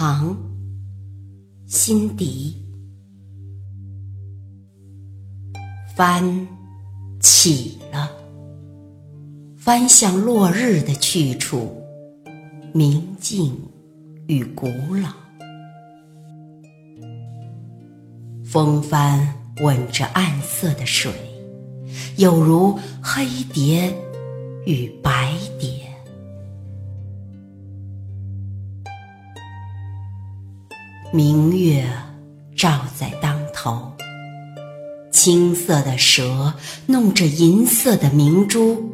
唐·辛迪，帆起了，帆向落日的去处，明净与古老。风帆吻着暗色的水，有如黑蝶与白蝶。明月照在当头，青色的蛇弄着银色的明珠，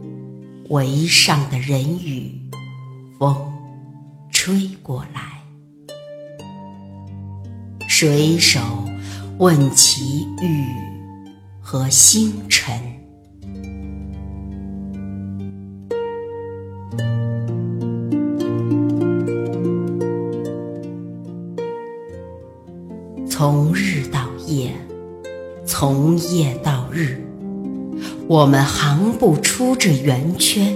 围上的人语，风吹过来。水手问起雨和星辰。从日到夜，从夜到日，我们行不出这圆圈。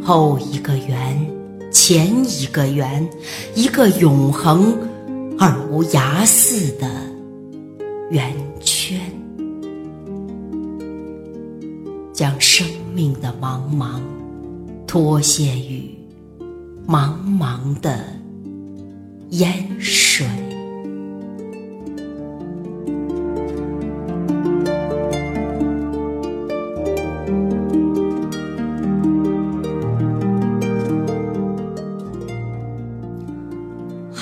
后一个圆，前一个圆，一个永恒而无涯似的圆圈，将生命的茫茫脱卸于茫茫的烟水。《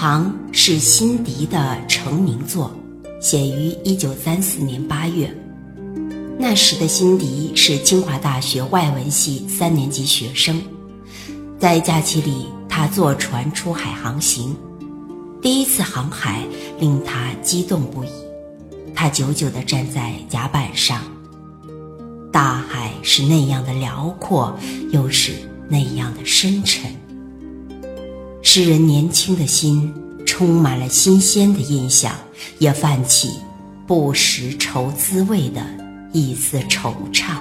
航》是辛迪的成名作，写于一九三四年八月。那时的辛迪是清华大学外文系三年级学生，在假期里，他坐船出海航行。第一次航海令他激动不已，他久久地站在甲板上。大海是那样的辽阔，又是那样的深沉。诗人年轻的心充满了新鲜的印象，也泛起不识愁滋味的一丝惆怅。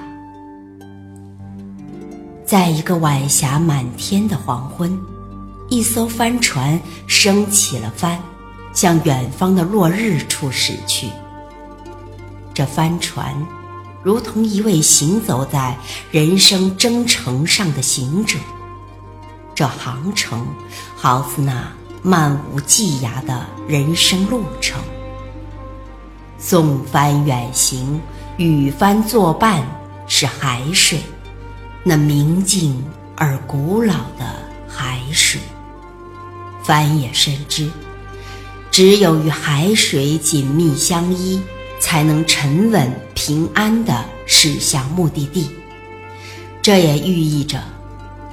在一个晚霞满天的黄昏，一艘帆船升起了帆，向远方的落日处驶去。这帆船如同一位行走在人生征程上的行者。这航程，好似那漫无际涯的人生路程。送帆远行，与帆作伴，是海水，那明净而古老的海水。帆也深知，只有与海水紧密相依，才能沉稳平安地驶向目的地。这也寓意着，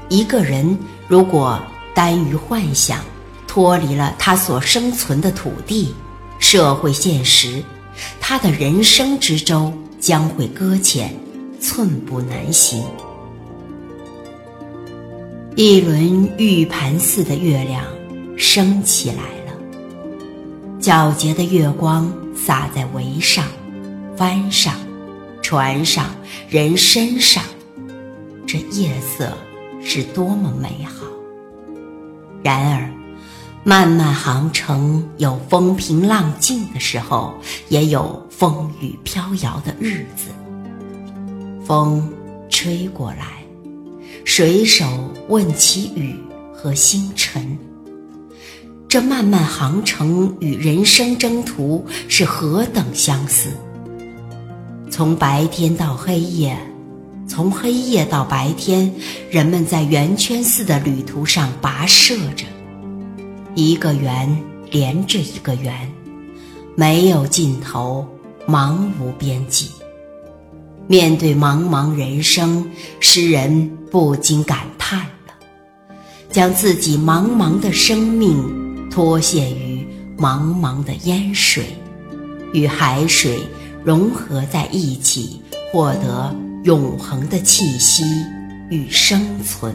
一个人。如果耽于幻想，脱离了他所生存的土地、社会现实，他的人生之舟将会搁浅，寸步难行。一轮玉盘似的月亮升起来了，皎洁的月光洒在桅上、帆上、船上、人身上，这夜色。是多么美好！然而，漫漫航程有风平浪静的时候，也有风雨飘摇的日子。风吹过来，水手问起雨和星辰。这漫漫航程与人生征途是何等相似！从白天到黑夜。从黑夜到白天，人们在圆圈似的旅途上跋涉着，一个圆连着一个圆，没有尽头，茫无边际。面对茫茫人生，诗人不禁感叹了，将自己茫茫的生命脱卸于茫茫的烟水，与海水融合在一起，获得。永恒的气息与生存。